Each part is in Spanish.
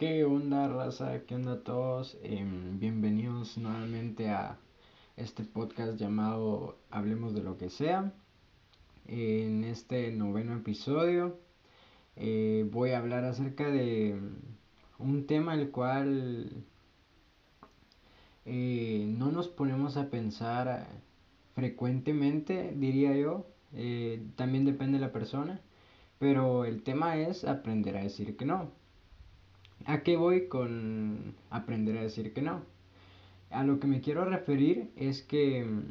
¿Qué onda, raza? ¿Qué onda todos? Em, bienvenidos nuevamente a este podcast llamado Hablemos de lo que sea. En este noveno episodio eh, voy a hablar acerca de un tema el cual eh, no nos ponemos a pensar frecuentemente, diría yo. Eh, también depende de la persona. Pero el tema es aprender a decir que no. ¿A qué voy con aprender a decir que no? A lo que me quiero referir es que mm,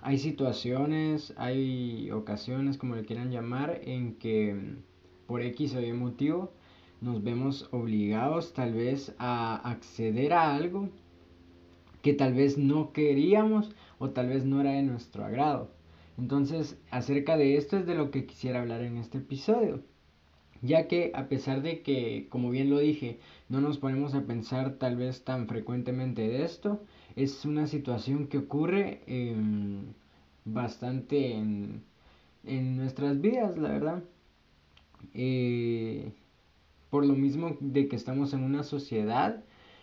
hay situaciones, hay ocasiones, como le quieran llamar, en que mm, por X o Y motivo nos vemos obligados tal vez a acceder a algo que tal vez no queríamos o tal vez no era de nuestro agrado. Entonces, acerca de esto es de lo que quisiera hablar en este episodio ya que a pesar de que, como bien lo dije, no nos ponemos a pensar tal vez tan frecuentemente de esto, es una situación que ocurre em, bastante en, nuestras vidas, la verdad. Eh, por lo mismo de que estamos en una sociedad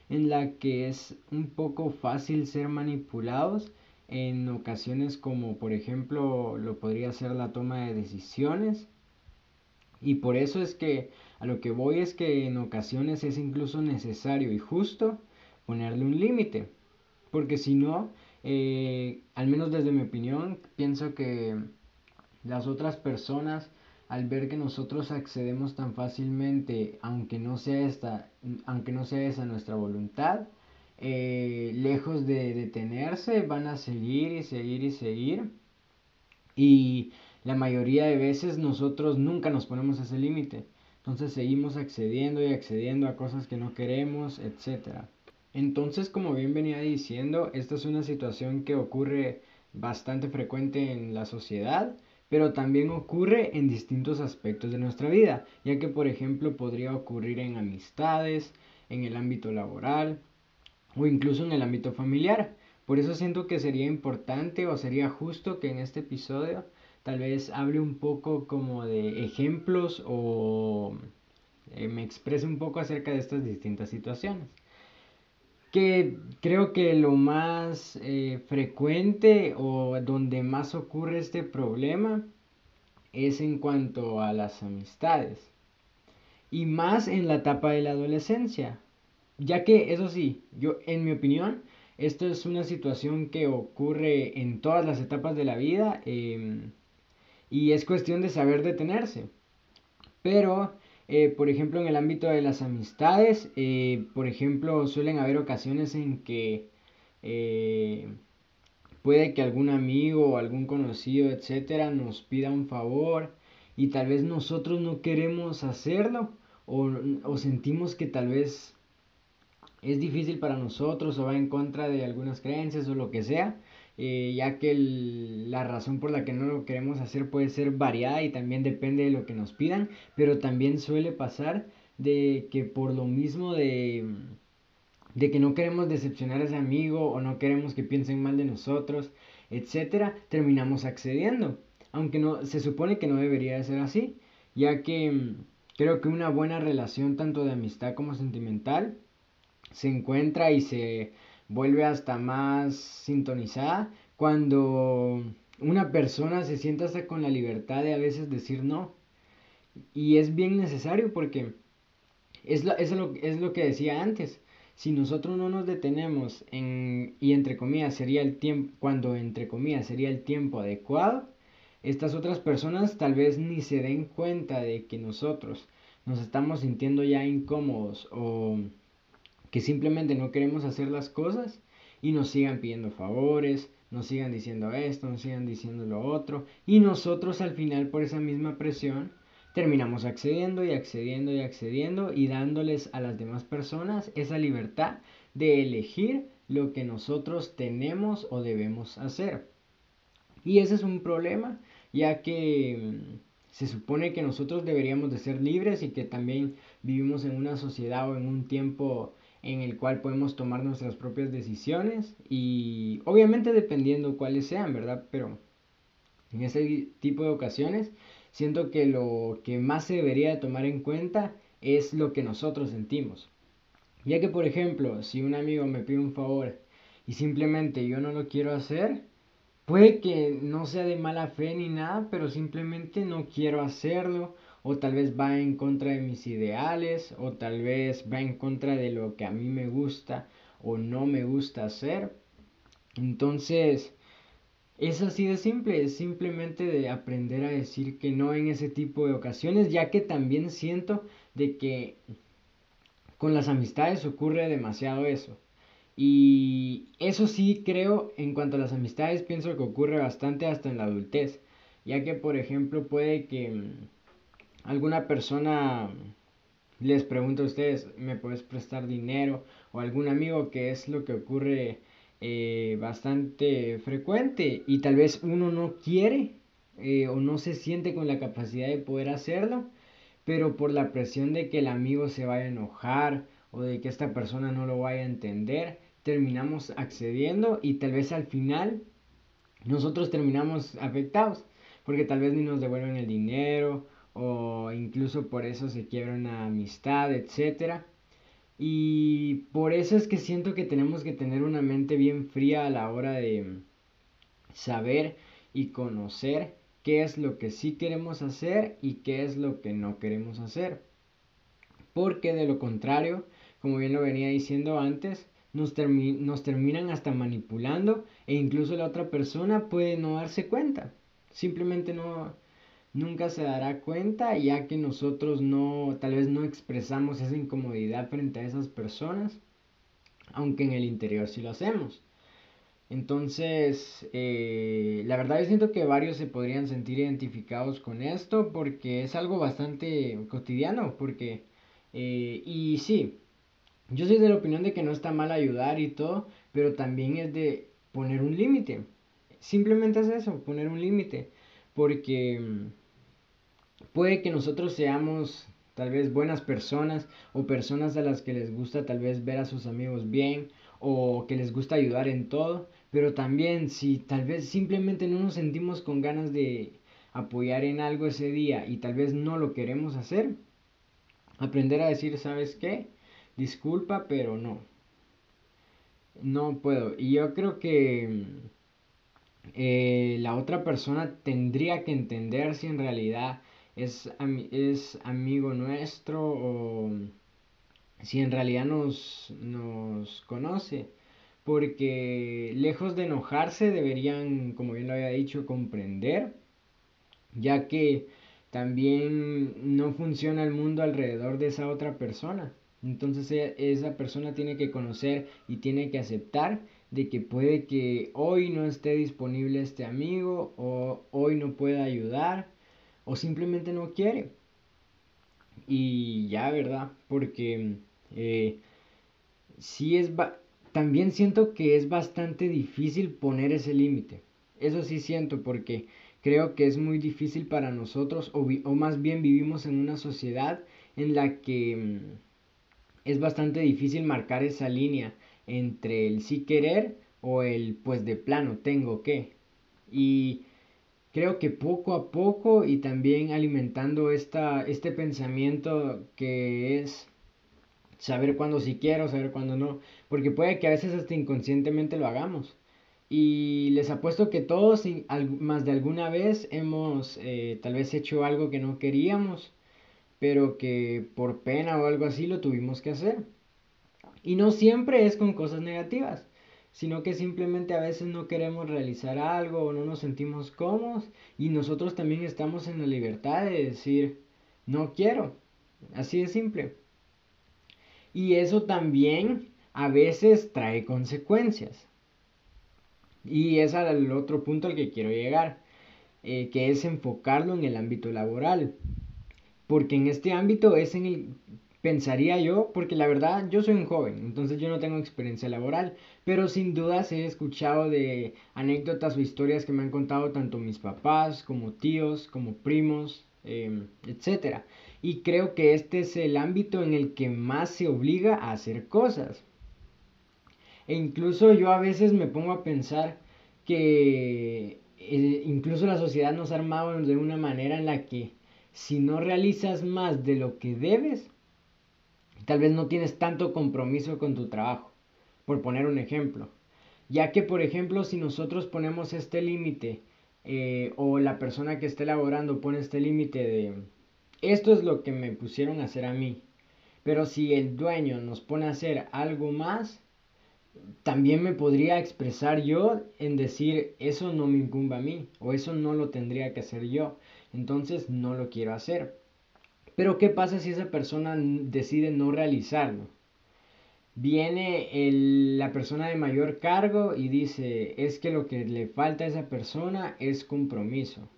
en la que es un poco fácil ser manipulados en ocasiones como por ejemplo lo podría ser la toma de decisiones y por eso es que a lo que voy es que en ocasiones es incluso necesario y justo ponerle un límite. Porque si no, eh, al menos desde mi opinión, pienso que las otras personas, al ver que nosotros accedemos tan fácilmente, aunque no sea, esta, aunque no sea esa nuestra voluntad, eh, lejos de detenerse, van a seguir y seguir y seguir. Y la mayoría de veces nosotros nunca nos ponemos ese límite. Entonces seguimos accediendo y accediendo a cosas que no queremos, etc. Entonces, como bien venía diciendo, esta es una situación que ocurre bastante frecuente en la sociedad, pero también ocurre en distintos aspectos de nuestra vida, ya que por ejemplo podría ocurrir en amistades, en el ámbito laboral o incluso en el ámbito familiar. Por eso siento que sería importante o sería justo que en este episodio tal vez hable un poco como de ejemplos o eh, me exprese un poco acerca de estas distintas situaciones. Que creo que lo más eh, frecuente o donde más ocurre este problema es en cuanto a las amistades. Y más en la etapa de la adolescencia. Ya que, eso sí, yo en mi opinión, esto es una situación que ocurre en todas las etapas de la vida. Em, y es cuestión de saber detenerse. Pero, eh, por ejemplo, en el ámbito de las amistades, eh, por ejemplo, suelen haber ocasiones en que eh, puede que algún amigo o algún conocido, etcétera, nos pida un favor y tal vez nosotros no queremos hacerlo o, o sentimos que tal vez es difícil para nosotros o va en contra de algunas creencias o lo que sea eh, ya que la razón por la que no lo queremos hacer puede ser variada y también depende de lo que nos pidan, pero también suele pasar de que por lo mismo de, de que no queremos decepcionar a ese amigo o no queremos que piensen mal de nosotros, etcétera, terminamos accediendo, aunque no se supone que no debería de ser así, ya que mm, creo que una buena relación tanto de amistad como sentimental se encuentra y se vuelve hasta más sintonizada cuando una persona se sienta hasta con la libertad de a veces decir no. Y es bien necesario porque es lo, es lo, es lo que decía antes. Si nosotros no nos detenemos en, y entre comillas sería el tiempo, cuando entre comillas sería el tiempo adecuado, estas otras personas tal vez ni se den cuenta de que nosotros nos estamos sintiendo ya incómodos o que simplemente no queremos hacer las cosas y nos sigan pidiendo favores, nos sigan diciendo esto, nos sigan diciendo lo otro, y nosotros al final por esa misma presión terminamos accediendo y accediendo y accediendo y dándoles a las demás personas esa libertad de elegir lo que nosotros tenemos o debemos hacer. Y ese es un problema, ya que mm, se supone que nosotros deberíamos de ser libres y que también vivimos en una sociedad o en un tiempo en el cual podemos tomar nuestras propias decisiones y obviamente dependiendo cuáles sean, ¿verdad? Pero en ese tipo de ocasiones siento que lo que más se debería tomar en cuenta es lo que nosotros sentimos. Ya que, por ejemplo, si un amigo me pide un favor y simplemente yo no lo quiero hacer, puede que no sea de mala fe ni nada, pero simplemente no quiero hacerlo, o tal vez va en contra de mis ideales, o tal vez va en contra de lo que a mí me gusta o no me gusta hacer. Entonces, es así de simple, es simplemente de aprender a decir que no en ese tipo de ocasiones, ya que también siento de que con las amistades ocurre demasiado eso. Y eso sí creo en cuanto a las amistades, pienso que ocurre bastante hasta en la adultez, ya que por ejemplo puede que mm, alguna persona les pregunte a ustedes, ¿me puedes prestar dinero? O algún amigo que es lo que ocurre eh, bastante frecuente y tal vez uno no quiere eh, o no se siente con la capacidad de poder hacerlo, pero por la presión de que el amigo se vaya a enojar o de que esta persona no lo vaya a entender, terminamos accediendo y tal vez al final nosotros terminamos afectados, porque tal vez ni nos devuelven el dinero o incluso por eso se quiebra una amistad, etcétera. Y por eso es que siento que tenemos que tener una mente bien fría a la hora de saber y conocer qué es lo que sí queremos hacer y qué es lo que no queremos hacer. Porque de lo contrario, como bien lo venía diciendo antes, nos, nos terminan hasta manipulando e incluso la otra persona puede no darse cuenta. Simplemente no, nunca se dará cuenta ya que nosotros no, tal vez no expresamos esa incomodidad frente a esas personas, aunque en el interior sí lo hacemos. Entonces, eh, la verdad yo siento que varios se podrían sentir identificados con esto porque es algo bastante cotidiano, porque, eh, y sí, yo soy de la opinión de que no está mal ayudar y todo, pero también es de poner un límite. Simplemente es eso, poner un límite, porque Puede que nosotros seamos tal vez buenas personas o personas a las que les gusta tal vez ver a sus amigos bien o que les gusta ayudar en todo, pero también si tal vez simplemente no nos sentimos con ganas de apoyar en algo ese día y tal vez no lo queremos hacer, aprender a decir, ¿sabes qué? Disculpa, pero no. No puedo. Y yo creo que eh, la otra persona tendría que entender si en realidad es, es amigo nuestro o si en realidad nos, nos conoce. Porque lejos de enojarse deberían, como bien lo había dicho, comprender, ya que también no funciona el mundo alrededor de esa otra persona. Entonces e, esa persona tiene que conocer y tiene que aceptar de que puede que hoy no esté disponible este amigo o hoy no pueda ayudar o simplemente no quiere. Y ya, ¿verdad? Porque eh, sí es... También siento que es bastante difícil poner ese límite. Eso sí siento porque creo que es muy difícil para nosotros o, o más bien vivimos en una sociedad en la que mm, es bastante difícil marcar esa línea entre el sí querer o el pues de plano tengo que. Y creo que poco a poco y también alimentando esta, este pensamiento que es saber cuándo sí quiero, saber cuándo no, porque puede que a veces hasta inconscientemente lo hagamos. Y les apuesto que todos, más de alguna vez, hemos eh, tal vez hecho algo que no queríamos, pero que por pena o algo así lo tuvimos que hacer. Y no siempre es con cosas negativas sino que simplemente a veces no queremos realizar algo o no nos sentimos cómodos y nosotros también estamos en la libertad de decir, no quiero, así de simple. Y eso también a veces trae consecuencias. Y es al otro punto al que quiero llegar, eh, que es enfocarlo en el ámbito laboral. Porque en este ámbito es en el pensaría yo, porque la verdad yo soy un joven, entonces yo no tengo experiencia laboral, pero sin dudas he escuchado de anécdotas o historias que me han contado tanto mis papás como tíos, como primos, eh, etc. Y creo que este es el ámbito en el que más se obliga a hacer cosas. E incluso yo a veces me pongo a pensar que eh, incluso la sociedad nos ha armado de una manera en la que si no realizas más de lo que debes, tal vez no tienes tanto compromiso con tu trabajo, por poner un ejemplo. Ya que, por ejemplo, si nosotros ponemos este límite, eh, o la persona que esté elaborando pone este límite de, esto es lo que me pusieron a hacer a mí, pero si el dueño nos pone a hacer algo más, también me podría expresar yo en decir, eso no me incumbe a mí, o eso no lo tendría que hacer yo, entonces no lo quiero hacer. Pero ¿qué pasa si esa persona decide no realizarlo? Viene la persona de mayor cargo y dice, es que lo que le falta a esa persona es compromiso.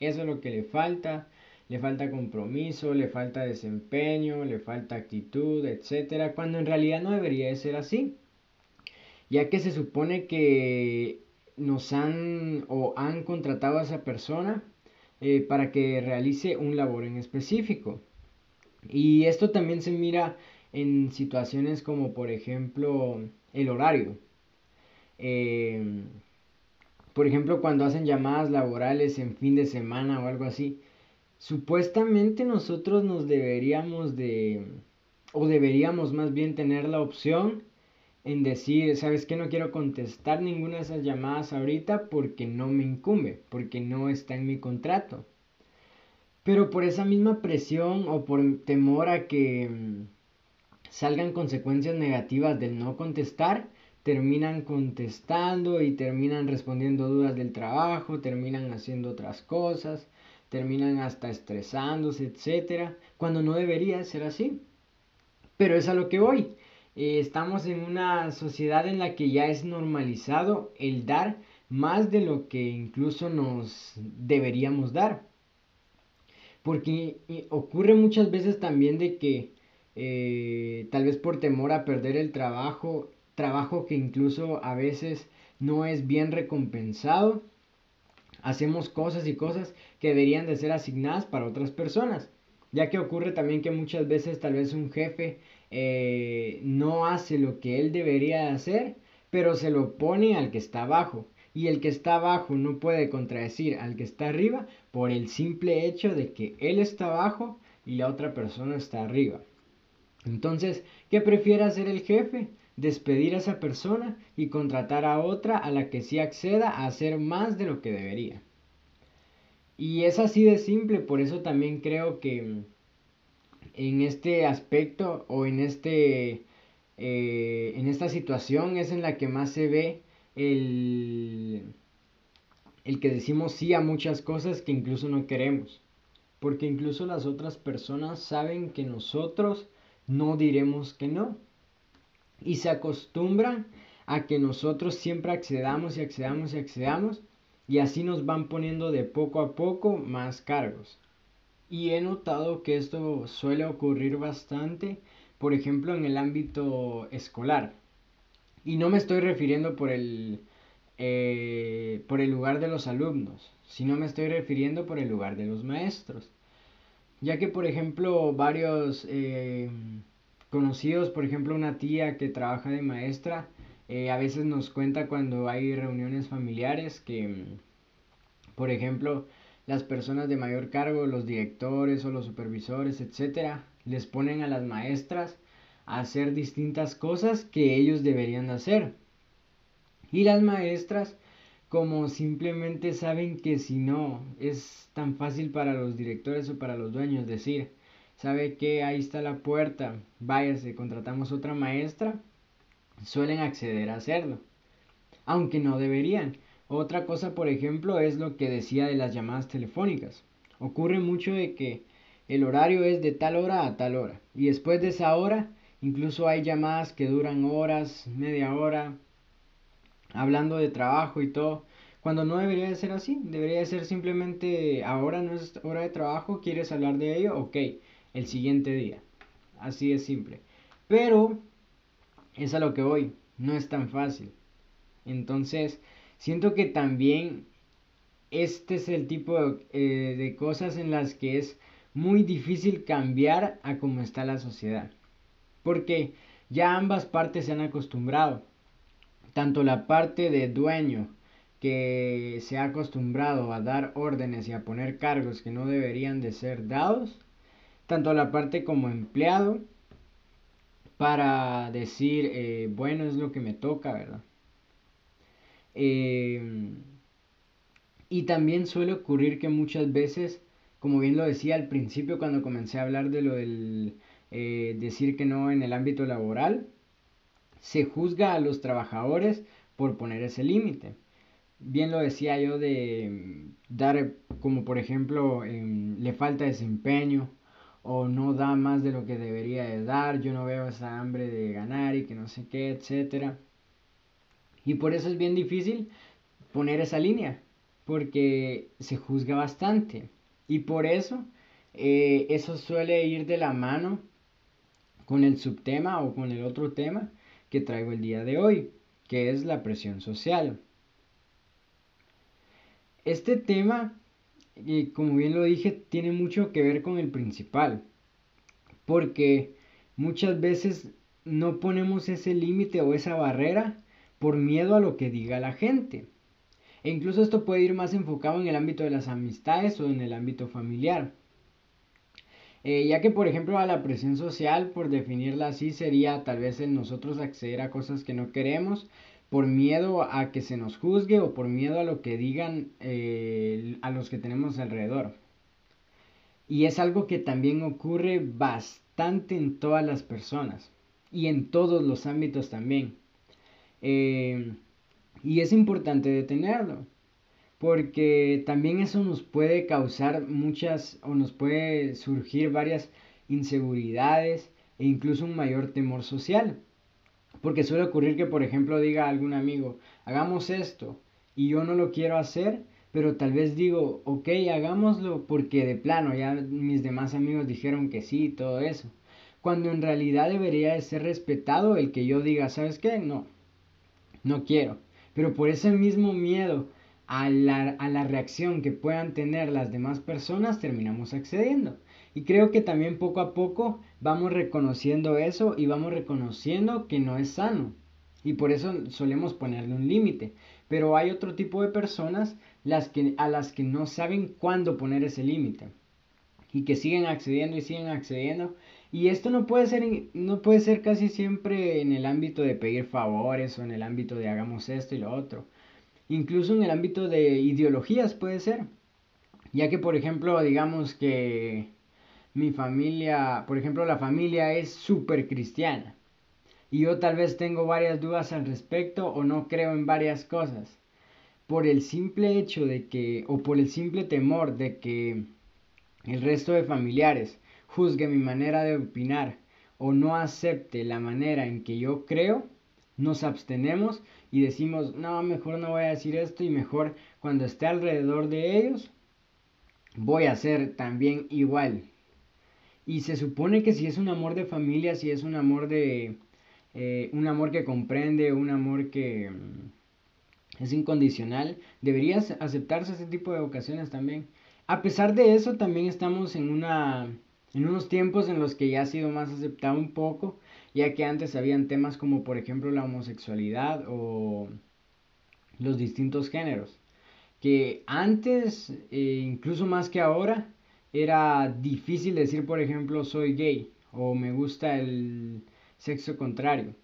Eso es lo que le falta. Le falta compromiso, le falta desempeño, le falta actitud, etc. Cuando en realidad no debería de ser así. Ya que se supone que nos han o han contratado a esa persona eh, para que realice un labor en específico. Y esto también se mira en situaciones como por ejemplo el horario. Eh, por ejemplo, cuando hacen llamadas laborales en fin de semana o algo así, supuestamente nosotros nos deberíamos de, o deberíamos más bien tener la opción en decir, ¿sabes qué? No quiero contestar ninguna de esas llamadas ahorita porque no me incumbe, porque no está en mi contrato. Pero por esa misma presión o por temor a que mm, salgan consecuencias negativas del no contestar, terminan contestando y terminan respondiendo dudas del trabajo, terminan haciendo otras cosas, terminan hasta estresándose, etcétera, cuando no debería ser así. Pero es a lo que voy. Eh, estamos en una sociedad en la que ya es normalizado el dar más de lo que incluso nos deberíamos dar. Porque ocurre muchas veces también de que eh, tal vez por temor a perder el trabajo, trabajo que incluso a veces no es bien recompensado, hacemos cosas y cosas que deberían de ser asignadas para otras personas. Ya que ocurre también que muchas veces tal vez un jefe eh, no hace lo que él debería hacer, pero se lo pone al que está abajo. Y el que está abajo no puede contradecir al que está arriba por el simple hecho de que él está abajo y la otra persona está arriba. Entonces, ¿qué prefiere hacer el jefe? Despedir a esa persona y contratar a otra a la que sí acceda a hacer más de lo que debería. Y es así de simple, por eso también creo que en este aspecto o en este eh, en esta situación es en la que más se ve el, el que decimos sí a muchas cosas que incluso no queremos. Porque incluso las otras personas saben que nosotros no diremos que no. Y se acostumbran a que nosotros siempre accedamos y accedamos y accedamos. Y así nos van poniendo de poco a poco más cargos. Y he notado que esto suele ocurrir bastante, por ejemplo, en el ámbito escolar. Y no me estoy refiriendo por el, eh, por el lugar de los alumnos, sino me estoy refiriendo por el lugar de los maestros. Ya que, por ejemplo, varios eh, conocidos, por ejemplo, una tía que trabaja de maestra, eh, a veces nos cuenta cuando hay reuniones familiares que, por ejemplo, las personas de mayor cargo, los directores o los supervisores, etcétera, les ponen a las maestras a hacer distintas cosas que ellos deberían hacer. Y las maestras, como simplemente saben que si no es tan fácil para los directores o para los dueños decir, sabe que ahí está la puerta, váyase, contratamos otra maestra, suelen acceder a hacerlo, aunque no deberían. Otra cosa, por ejemplo, es lo que decía de las llamadas telefónicas. Ocurre mucho de que el horario es de tal hora a tal hora. Y después de esa hora, incluso hay llamadas que duran horas, media hora, hablando de trabajo y todo. Cuando no debería de ser así, debería de ser simplemente ahora no es hora de trabajo, ¿quieres hablar de ello? Ok, el siguiente día. Así es simple. Pero es a lo que voy, no es tan fácil. Entonces, Siento que también este es el tipo eh, de, cosas en las que es muy difícil cambiar a cómo está la sociedad. Porque ya ambas partes se han acostumbrado. Tanto la parte de dueño que se ha acostumbrado a dar órdenes y a poner cargos que no deberían de ser dados, tanto la parte como empleado para decir, eh, bueno, es lo que me toca, ¿verdad? Eh, y también suele ocurrir que muchas veces, como bien lo decía al principio cuando comencé a hablar de lo del eh, decir que no en el ámbito laboral, se juzga a los trabajadores por poner ese límite. Bien lo decía yo de mm, dar, como por ejemplo, em, le falta desempeño o no da más de lo que debería de dar, yo no veo esa hambre de ganar y que no sé qué, etcétera. Y por eso es bien difícil poner esa línea, porque se juzga bastante. Y por eso eh, eso suele ir de la mano con el subtema o con el otro tema que traigo el día de hoy, que es la presión social. Este tema, y como bien lo dije, tiene mucho que ver con el principal, porque muchas veces no ponemos ese límite o esa barrera por miedo a lo que diga la gente. E incluso esto puede ir más enfocado en el ámbito de las amistades o en el ámbito familiar. Eh, ya que, por ejemplo, a la presión social, por definirla así, sería tal vez en nosotros acceder a cosas que no queremos por miedo a que se nos juzgue o por miedo a lo que digan eh, a los que tenemos alrededor. Y es algo que también ocurre bastante en todas las personas y en todos los ámbitos también. Eh, y es importante detenerlo porque también eso nos puede causar muchas o nos puede surgir varias inseguridades e incluso un mayor temor social. Porque suele ocurrir que, por ejemplo, diga algún amigo, hagamos esto y yo no lo quiero hacer, pero tal vez digo, ok, hagámoslo porque de plano ya mis demás amigos dijeron que sí y todo eso. Cuando en realidad debería de ser respetado el que yo diga, ¿sabes qué? No, no quiero. Pero por ese mismo miedo a la, reacción que puedan tener las demás personas, terminamos accediendo. Y creo que también poco a poco vamos reconociendo eso y vamos reconociendo que no es sano. Y por eso solemos ponerle un límite. Pero hay otro tipo de personas las que, a las que no saben cuándo poner ese límite. Y que siguen accediendo y siguen accediendo. Y esto no puede, ser, no puede ser casi siempre en el ámbito de pedir favores o en el ámbito de hagamos esto y lo otro. Incluso en el ámbito de ideologías puede ser, ya que por ejemplo digamos que mi familia, por ejemplo la familia es súper cristiana y yo tal vez tengo varias dudas al respecto o no creo en varias cosas, por el simple hecho de que, o por el simple temor de que el resto de familiares juzgue mi manera de opinar o no acepte la manera en que yo creo, nos abstenemos y decimos, no, mejor no voy a decir esto y mejor cuando esté alrededor de ellos, voy a ser también igual. Y se supone que si es un amor de familia, si es un amor de... Eh, un amor que comprende, un amor que mm, es incondicional, debería aceptarse ese tipo de ocasiones también. A pesar de eso, también estamos en una en unos tiempos en los que ya ha sido más aceptado un poco ya que antes habían temas como por ejemplo la homosexualidad o los distintos géneros, que antes, eh, incluso más que ahora, era difícil decir por ejemplo soy gay o me gusta el sexo contrario.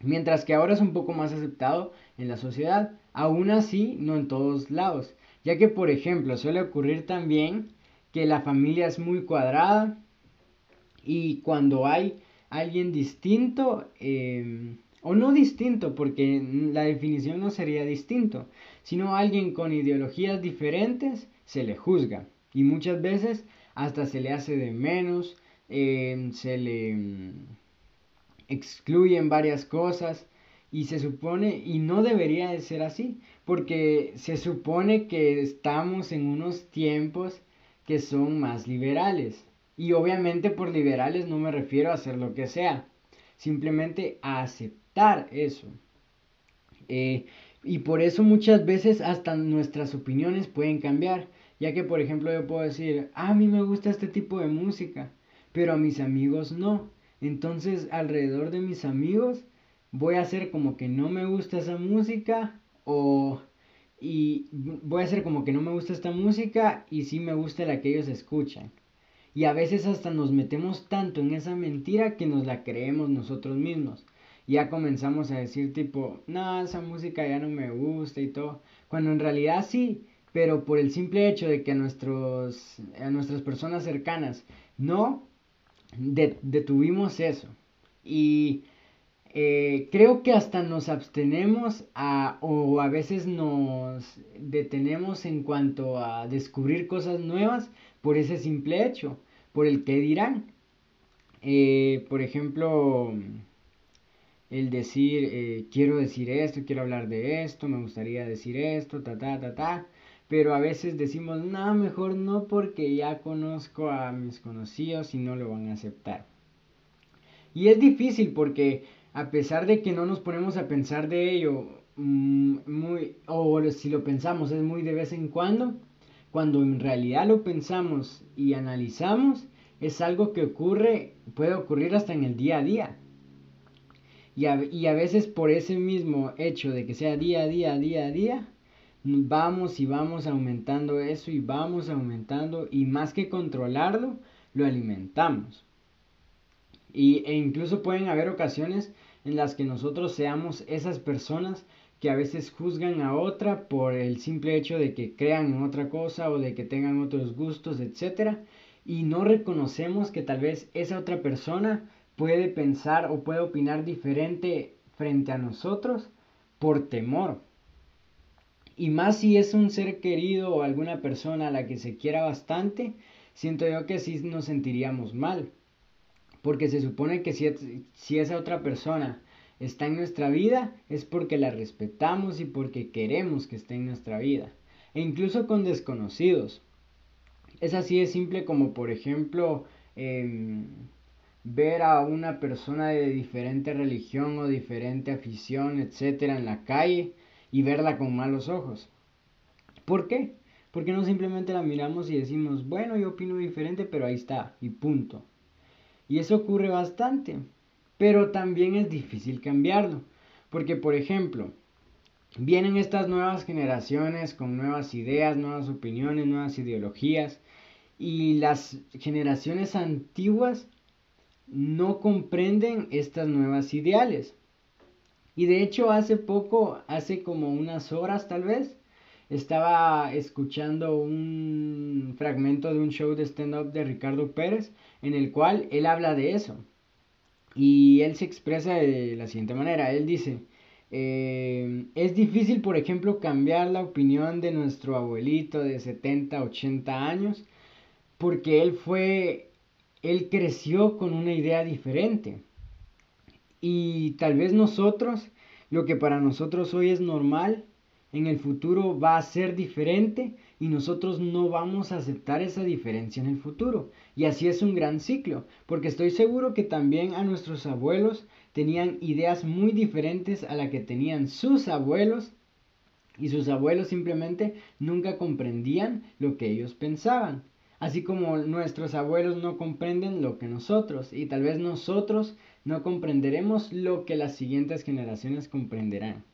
Mientras que ahora es un poco más aceptado en la sociedad, aún así no en todos lados, ya que por ejemplo suele ocurrir también que la familia es muy cuadrada y cuando hay alguien distinto, em, o no distinto, porque la definición no sería distinto, sino alguien con ideologías diferentes, se le juzga. Y muchas veces hasta se le hace de menos, em, se le em, excluyen varias cosas y se supone, y no debería de ser así, porque se supone que estamos en unos tiempos que son más liberales. Y obviamente por liberales no me refiero a hacer lo que sea, simplemente a aceptar eso. Eh, y por eso muchas veces hasta nuestras opiniones pueden cambiar, ya que por ejemplo yo puedo decir, ah, a mí me gusta este tipo de música, pero a mis amigos no. Entonces alrededor de mis amigos voy a hacer como que no me gusta esa música o y voy a hacer como que no me gusta esta música y sí me gusta la que ellos escuchan. Y a veces hasta nos metemos tanto en esa mentira que nos la creemos nosotros mismos. Ya comenzamos a decir tipo, no, esa música ya no me gusta y todo. Cuando en realidad sí, pero por el simple hecho de que a, nuestros, a nuestras personas cercanas no detuvimos eso. Y eh, creo que hasta nos abstenemos a, o a veces nos detenemos en cuanto a descubrir cosas nuevas por ese simple hecho, por el que dirán. Eh, por ejemplo, el decir, eh, quiero decir esto, quiero hablar de esto, me gustaría decir esto, ta, ta, ta, ta. Pero a veces decimos, no, mejor no porque ya conozco a mis conocidos y no lo van a aceptar. Y es difícil porque a pesar de que no nos ponemos a pensar de ello, mm, muy, o si lo pensamos es muy de vez en cuando, cuando en realidad lo pensamos y analizamos, es algo que ocurre, puede ocurrir hasta en el día a día. Y a, y a veces por ese mismo hecho de que sea día a día, día a día, vamos y vamos aumentando eso y vamos aumentando y más que controlarlo, lo alimentamos. Y, e incluso pueden haber ocasiones en las que nosotros seamos esas personas que a veces juzgan a otra por el simple hecho de que crean en otra cosa o de que tengan otros gustos, etc. Y no reconocemos que tal vez esa otra persona puede pensar o puede opinar diferente frente a nosotros por temor. Y más si es un ser querido o alguna persona a la que se quiera bastante, siento yo que sí nos sentiríamos mal. Porque se supone que si, esa otra persona está en nuestra vida es porque la respetamos y porque queremos que esté en nuestra vida. E incluso con desconocidos. Es así de simple como por ejemplo em, ver a una persona de diferente religión o diferente afición, etcétera, en la calle y verla con malos ojos. ¿Por qué? Porque no simplemente la miramos y decimos, bueno, yo opino diferente, pero ahí está, y punto. Y eso ocurre bastante. Pero también es difícil cambiarlo. Porque, por ejemplo, vienen estas nuevas generaciones con nuevas ideas, nuevas opiniones, nuevas ideologías. Y las generaciones antiguas no comprenden estas nuevas ideales. Y de hecho hace poco, hace como unas horas tal vez, estaba escuchando un fragmento de un show de stand-up de Ricardo Pérez en el cual él habla de eso. Y él se expresa de la siguiente manera. Él dice, eh, es difícil, por ejemplo, cambiar la opinión de nuestro abuelito de 70, 80 años, porque él fue, él creció con una idea diferente. Y tal vez nosotros, lo que para nosotros hoy es normal, en el futuro va a ser diferente y nosotros no vamos a aceptar esa diferencia en el futuro. Y así es un gran ciclo, porque estoy seguro que también a nuestros abuelos tenían ideas muy diferentes a la que tenían sus abuelos y sus abuelos simplemente nunca comprendían lo que ellos pensaban. Así como nuestros abuelos no comprenden lo que nosotros y tal vez nosotros no comprenderemos lo que las siguientes generaciones comprenderán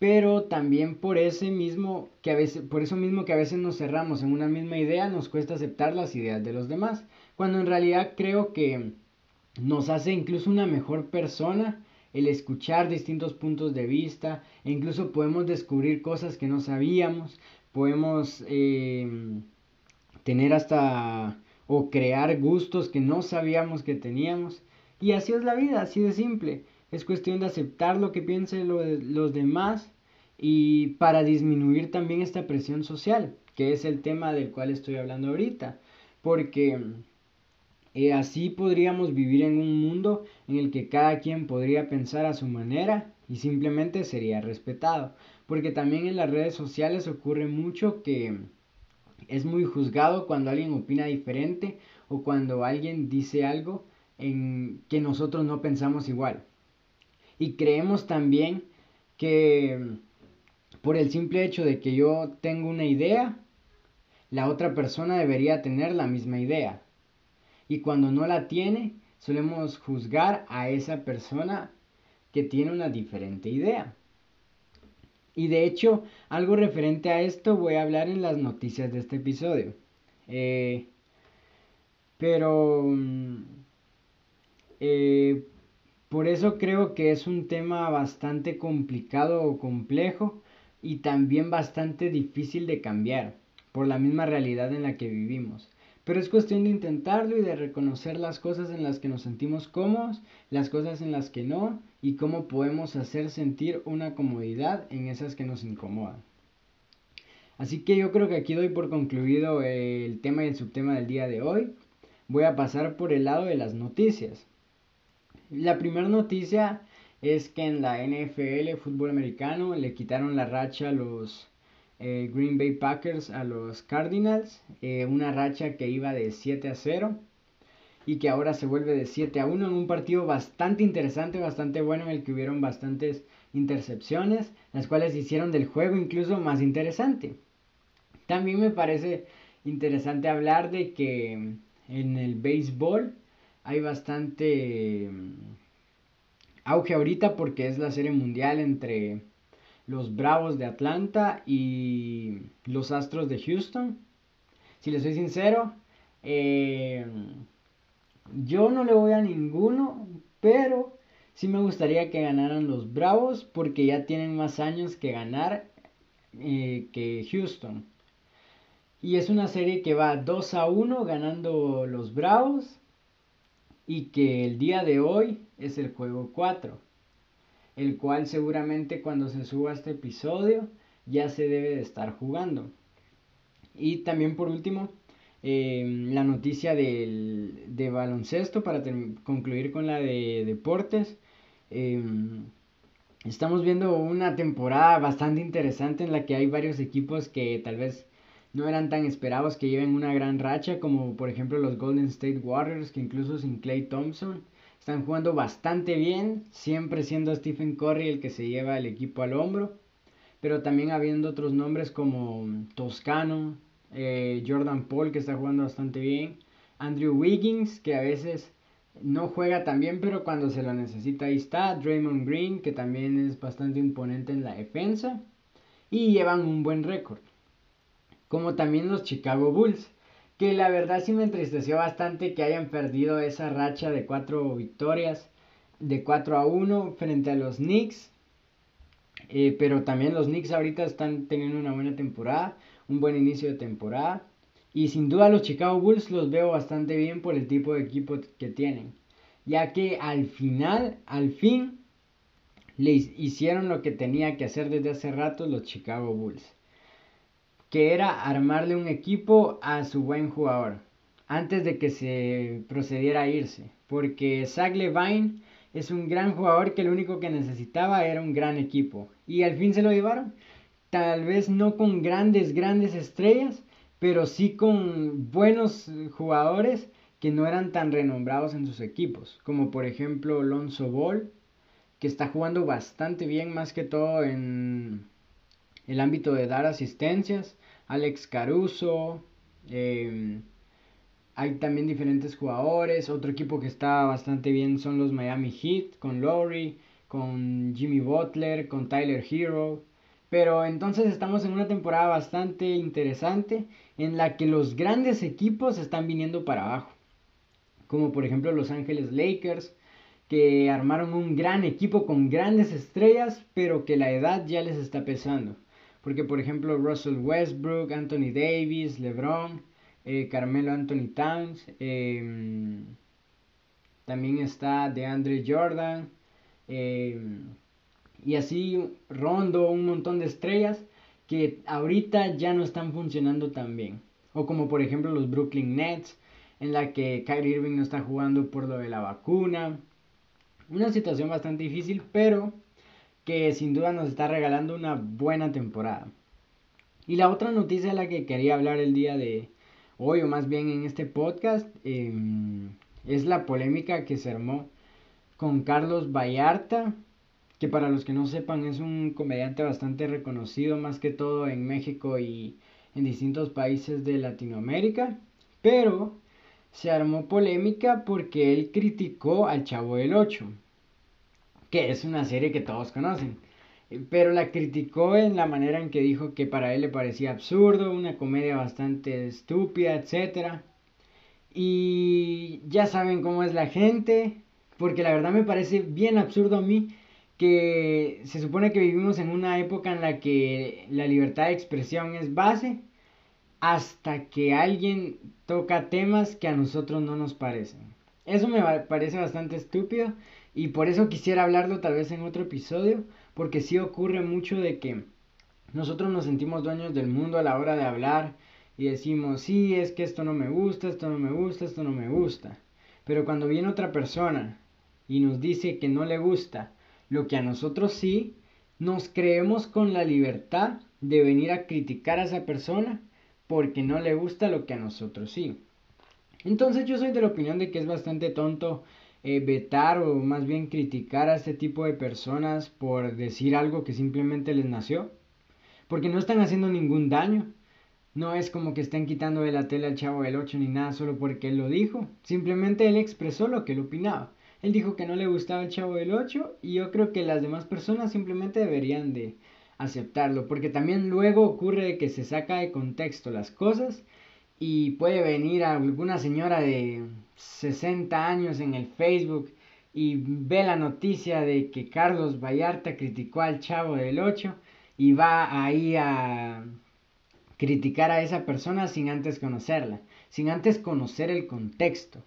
pero también por ese mismo que a veces por eso mismo que a veces nos cerramos en una misma idea nos cuesta aceptar las ideas de los demás cuando en realidad creo que nos hace incluso una mejor persona el escuchar distintos puntos de vista e incluso podemos descubrir cosas que no sabíamos podemos em, tener hasta o crear gustos que no sabíamos que teníamos y así es la vida así de simple es cuestión de aceptar lo que piensen los demás y para disminuir también esta presión social, que es el tema del cual estoy hablando ahorita. Porque eh, así podríamos vivir en un mundo en el que cada quien podría pensar a su manera y simplemente sería respetado. Porque también en las redes sociales ocurre mucho que es muy juzgado cuando alguien opina diferente o cuando alguien dice algo en que nosotros no pensamos igual. Y creemos también que por el simple hecho de que yo tengo una idea, la otra persona debería tener la misma idea. Y cuando no la tiene, solemos juzgar a esa persona que tiene una diferente idea. Y de hecho, algo referente a esto voy a hablar en las noticias de este episodio. Eh, Pero mm, eh, por eso creo que es un tema bastante complicado o complejo y también bastante difícil de cambiar por la misma realidad en la que vivimos. Pero es cuestión de intentarlo y de reconocer las cosas en las que nos sentimos cómodos, las cosas en las que no, y cómo podemos hacer sentir una comodidad en esas que nos incomodan. Así que yo creo que aquí doy por concluido el tema y el subtema del día de hoy. Voy a pasar por el lado de las noticias. La primera noticia es que en la NFL, fútbol americano, le quitaron la racha a los eh, Green Bay Packers a los Cardinals, eh, una racha que iba de 7 a 0 y que ahora se vuelve de 7 a 1 en un partido bastante interesante, bastante bueno en el que hubieron bastantes intercepciones, las cuales hicieron del juego incluso más interesante. También me parece interesante hablar de que en el béisbol hay bastante mm, auge ahorita porque es la serie mundial entre los Bravos de Atlanta y los Astros de Houston. Si les soy sincero, eh, yo no le voy a ninguno, pero sí me gustaría que ganaran los Bravos porque ya tienen más años que ganar eh, que Houston. Y es una serie que va 2 a 1 ganando los Bravos y que el día de hoy es el juego 4 el cual seguramente cuando se suba este episodio ya se debe de estar jugando. Y también por último, em, la noticia del, de baloncesto para concluir con la de deportes. Em, estamos viendo una temporada bastante interesante en la que hay varios equipos que tal vez no eran tan esperados que lleven una gran racha, como por ejemplo los Golden State Warriors, que incluso sin Clay Thompson están jugando bastante bien, siempre siendo Stephen Curry el que se lleva el equipo al hombro, pero también habiendo otros nombres como Toscano, eh, Jordan Paul que está jugando bastante bien, Andrew Wiggins que a veces no juega tan bien, pero cuando se lo necesita ahí está, Draymond Green que también es bastante imponente en la defensa y llevan un buen récord, como también los Chicago Bulls que la verdad sí me entristeció bastante que hayan perdido esa racha de cuatro victorias, de 4 a 1 frente a los Knicks. Eh, pero también los Knicks ahorita están teniendo una buena temporada, un buen inicio de temporada. Y sin duda los Chicago Bulls los veo bastante bien por el tipo de equipo que tienen. Ya que al final, al fin, les hicieron lo que tenía que hacer desde hace rato los Chicago Bulls que era armarle un equipo a su buen jugador antes de que se procediera a irse, porque Zach Levine es un gran jugador que lo único que necesitaba era un gran equipo. Y al fin se lo llevaron, tal vez no con grandes grandes estrellas, pero sí con buenos jugadores que no eran tan renombrados en sus equipos, como por ejemplo Lonzo Ball, que está jugando bastante bien más que todo en el ámbito de dar asistencias, Alex Caruso, em, hay también diferentes jugadores, otro equipo que está bastante bien son los Miami Heat, con Lowry, con Jimmy Butler, con Tyler Hero. Pero entonces estamos en una temporada bastante interesante en la que los grandes equipos están viniendo para abajo. Como por ejemplo Los Ángeles Lakers, que armaron un gran equipo con grandes estrellas, pero que la edad ya les está pesando. Porque, por ejemplo, Russell Westbrook, Anthony Davis, LeBron, eh, Carmelo Anthony Towns, em, también está DeAndre Jordan, em, y así Rondo, un montón de estrellas que ahorita ya no están funcionando tan bien. O como por ejemplo los Brooklyn Nets, en la que Kyrie Irving no está jugando por lo de la vacuna. Una situación bastante difícil, pero que sin duda nos está regalando una buena temporada. Y la otra noticia de la que quería hablar el día de hoy, o más bien en este podcast, em, es la polémica que se armó con Carlos Vallarta, que para los que no sepan es un comediante bastante reconocido, más que todo en México y en distintos países de Latinoamérica, pero se armó polémica porque él criticó al Chavo del 8 que es una serie que todos conocen. Pero la criticó en la manera en que dijo que para él le parecía absurdo, una comedia bastante estúpida, etc. Y ya saben cómo es la gente, porque la verdad me parece bien absurdo a mí que se supone que vivimos en una época en la que la libertad de expresión es base hasta que alguien toca temas que a nosotros no nos parecen. Eso me parece bastante estúpido y por eso quisiera hablarlo tal vez en otro episodio, porque sí ocurre mucho de que nosotros nos sentimos dueños del mundo a la hora de hablar y decimos, sí, es que esto no me gusta, esto no me gusta, esto no me gusta. Pero cuando viene otra persona y nos dice que no le gusta lo que a nosotros sí, nos creemos con la libertad de venir a criticar a esa persona porque no le gusta lo que a nosotros sí. Entonces yo soy de la opinión de que es bastante tonto eh, vetar o más bien criticar a este tipo de personas por decir algo que simplemente les nació. Porque no están haciendo ningún daño. No es como que estén quitando de la tele al chavo del 8 ni nada solo porque él lo dijo. Simplemente él expresó lo que él opinaba. Él dijo que no le gustaba el chavo del 8 y yo creo que las demás personas simplemente deberían de aceptarlo. Porque también luego ocurre que se saca de contexto las cosas y puede venir alguna señora de 60 años en el Facebook y ve la noticia de que Carlos Vallarta criticó al chavo del 8 y va ahí a criticar a esa persona sin antes conocerla, sin antes conocer el contexto.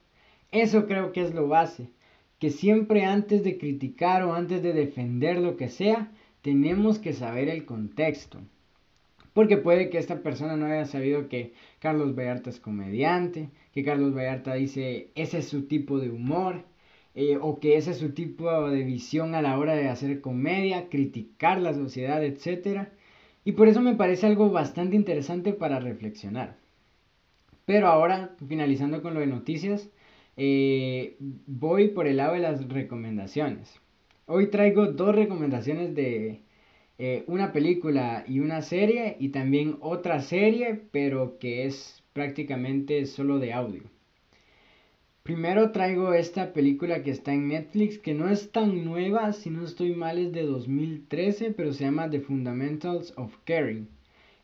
Eso creo que es lo base, que siempre antes de criticar o antes de defender lo que sea, tenemos que saber el contexto. Porque puede que esta persona no haya sabido que Carlos Vallarta es comediante, que Carlos Vallarta dice ese es su tipo de humor, eh, o que ese es su tipo de visión a la hora de hacer comedia, criticar la sociedad, etc. Y por eso me parece algo bastante interesante para reflexionar. Pero ahora, finalizando con lo de noticias, eh, voy por el lado de las recomendaciones. Hoy traigo dos recomendaciones de eh, una película y una serie y también otra serie, pero que es prácticamente solo de audio. Primero traigo esta película que está en Netflix, que no es tan nueva, si no estoy mal es de 2013, pero se llama The Fundamentals of Caring.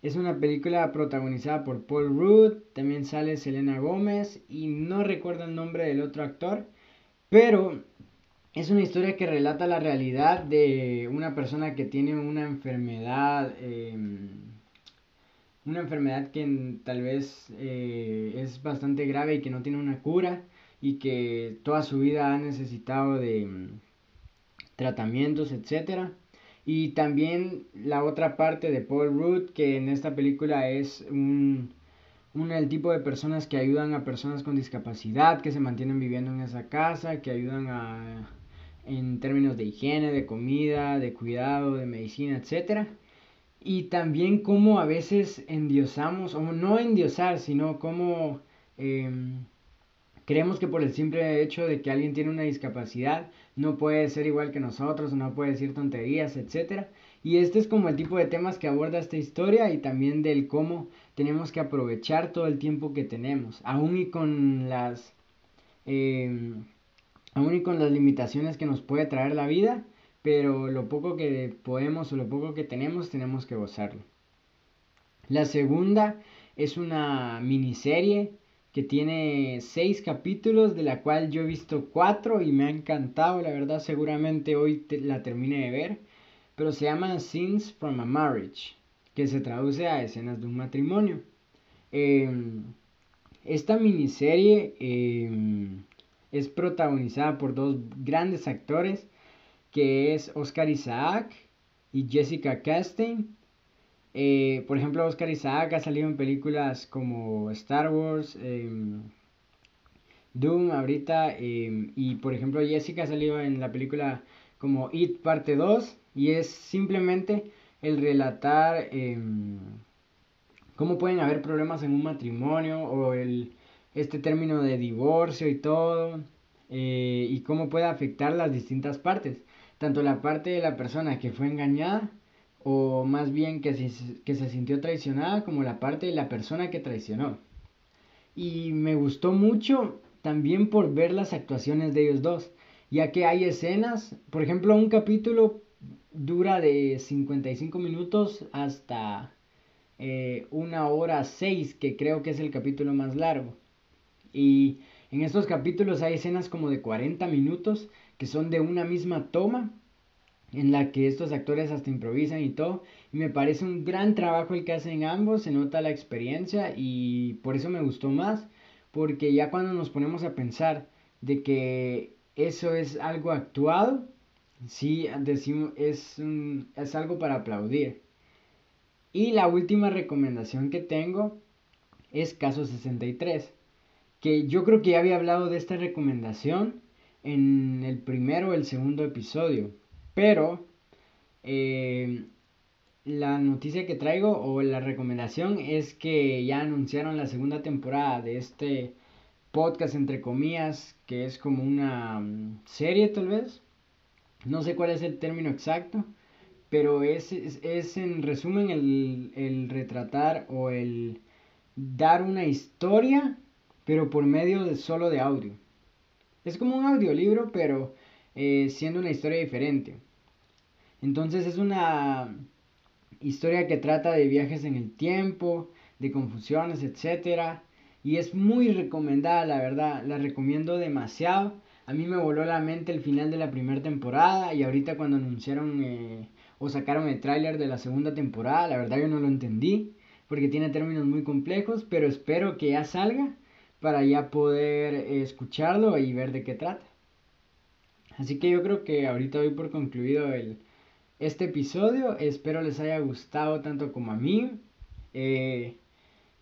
Es una película protagonizada por Paul Rudd, también sale Selena Gómez y no recuerdo el nombre del otro actor, pero es una historia que relata la realidad de una persona que tiene una enfermedad, em, una enfermedad que tal vez eh, es bastante grave y que no tiene una cura y que toda su vida ha necesitado de em, tratamientos, etc. Y también la otra parte de Paul Rudd, que en esta película es un, un, el tipo de personas que ayudan a personas con discapacidad, que se mantienen viviendo en esa casa, que ayudan a en términos de higiene, de comida, de cuidado, de medicina, etc. Y también cómo a veces endiosamos, o no endiosar, sino cómo em, creemos que por el simple hecho de que alguien tiene una discapacidad no puede ser igual que nosotros, no puede decir tonterías, etc. Y este es como el tipo de temas que aborda esta historia y también del cómo tenemos que aprovechar todo el tiempo que tenemos, aún y con las... Em, aún y con las limitaciones que nos puede traer la vida, pero lo poco que podemos o lo poco que tenemos tenemos que gozarlo. La segunda es una miniserie que tiene seis capítulos, de la cual yo he visto cuatro y me ha encantado, la verdad seguramente hoy la termine de ver, pero se llama Scenes from a Marriage, que se traduce a escenas de un matrimonio. Em, esta miniserie em, es protagonizada por dos grandes actores, que es Oscar Isaac y Jessica Chastain. Eh, por ejemplo, Oscar Isaac ha salido en películas como Star Wars, em, Doom ahorita, em, y por ejemplo Jessica ha salido en la película como It parte 2, y es simplemente el relatar em, cómo pueden haber problemas en un matrimonio o el este término de divorcio y todo, eh, y cómo puede afectar las distintas partes, tanto la parte de la persona que fue engañada, o más bien que se, que se sintió traicionada, como la parte de la persona que traicionó. Y me gustó mucho también por ver las actuaciones de ellos dos, ya que hay escenas, por ejemplo, un capítulo dura de 55 minutos hasta eh, una hora seis, que creo que es el capítulo más largo. Y en estos capítulos hay escenas como de 40 minutos que son de una misma toma en la que estos actores hasta improvisan y todo. Y me parece un gran trabajo el que hacen ambos, se nota la experiencia y por eso me gustó más, porque ya cuando nos ponemos a pensar de que eso es algo actuado, sí decimos, es, es algo para aplaudir. Y la última recomendación que tengo es Caso 63, que yo creo que ya había hablado de esta recomendación en el primero o el segundo episodio, pero eh, la noticia que traigo o la recomendación es que ya anunciaron la segunda temporada de este podcast entre comillas, que es como una mm, serie tal vez. No sé cuál es el término exacto, pero es, es, en resumen el, el, retratar o el dar una historia, pero por medio de solo de audio. Es como un audiolibro, pero eh, siendo una historia diferente. Entonces es una historia que trata de viajes en el tiempo, de confusiones, etc. Y es muy recomendada, la verdad, la recomiendo demasiado. A mí me voló la mente el final de la primera temporada y ahorita cuando anunciaron eh, o sacaron el tráiler de la segunda temporada, la verdad yo no lo entendí porque tiene términos muy complejos, pero espero que ya salga para ya poder escucharlo y ver de qué trata. Así que yo creo que ahorita doy por concluido el, este episodio. Espero les haya gustado tanto como a mí. Eh,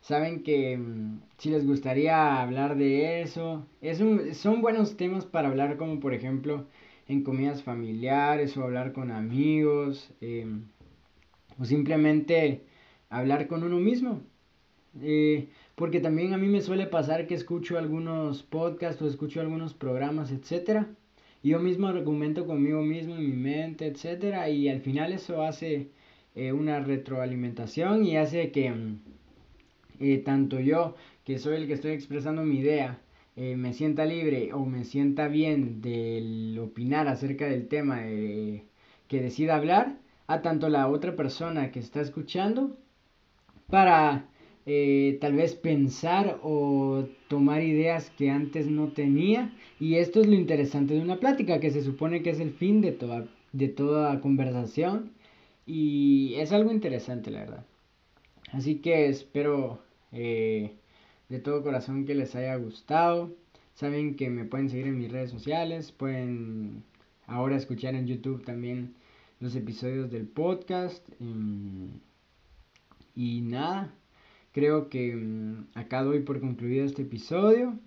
saben que mm, si les gustaría hablar de eso, es son buenos temas para hablar como por ejemplo en comidas familiares o hablar con amigos em, o simplemente hablar con uno mismo. Eh, porque también a mí me suele pasar que escucho algunos podcasts o escucho algunos programas, etcétera, y yo mismo argumento conmigo mismo en mi mente, etcétera, y al final eso hace eh, una retroalimentación y hace que mm, eh, tanto yo, que soy el que estoy expresando mi idea, eh, me sienta libre o me sienta bien del opinar acerca del tema que decida hablar, a tanto la otra persona que está escuchando, para eh, tal vez pensar o tomar ideas que antes no tenía. Y esto es lo interesante de una plática, que se supone que es el fin de toda, de toda conversación. Y es algo interesante, la verdad. Así que espero eh, de todo corazón que les haya gustado. Saben que me pueden seguir en mis redes sociales, pueden ahora escuchar en YouTube también los episodios del podcast. Mm, y nada, creo que mm, acá doy por concluido este episodio.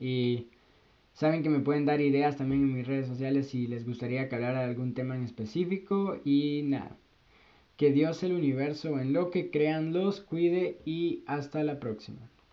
Y saben que me pueden dar ideas también en mis redes sociales si les gustaría que hablara de algún tema en específico. Y nada, que Dios el universo en lo que crean los cuide y hasta la próxima.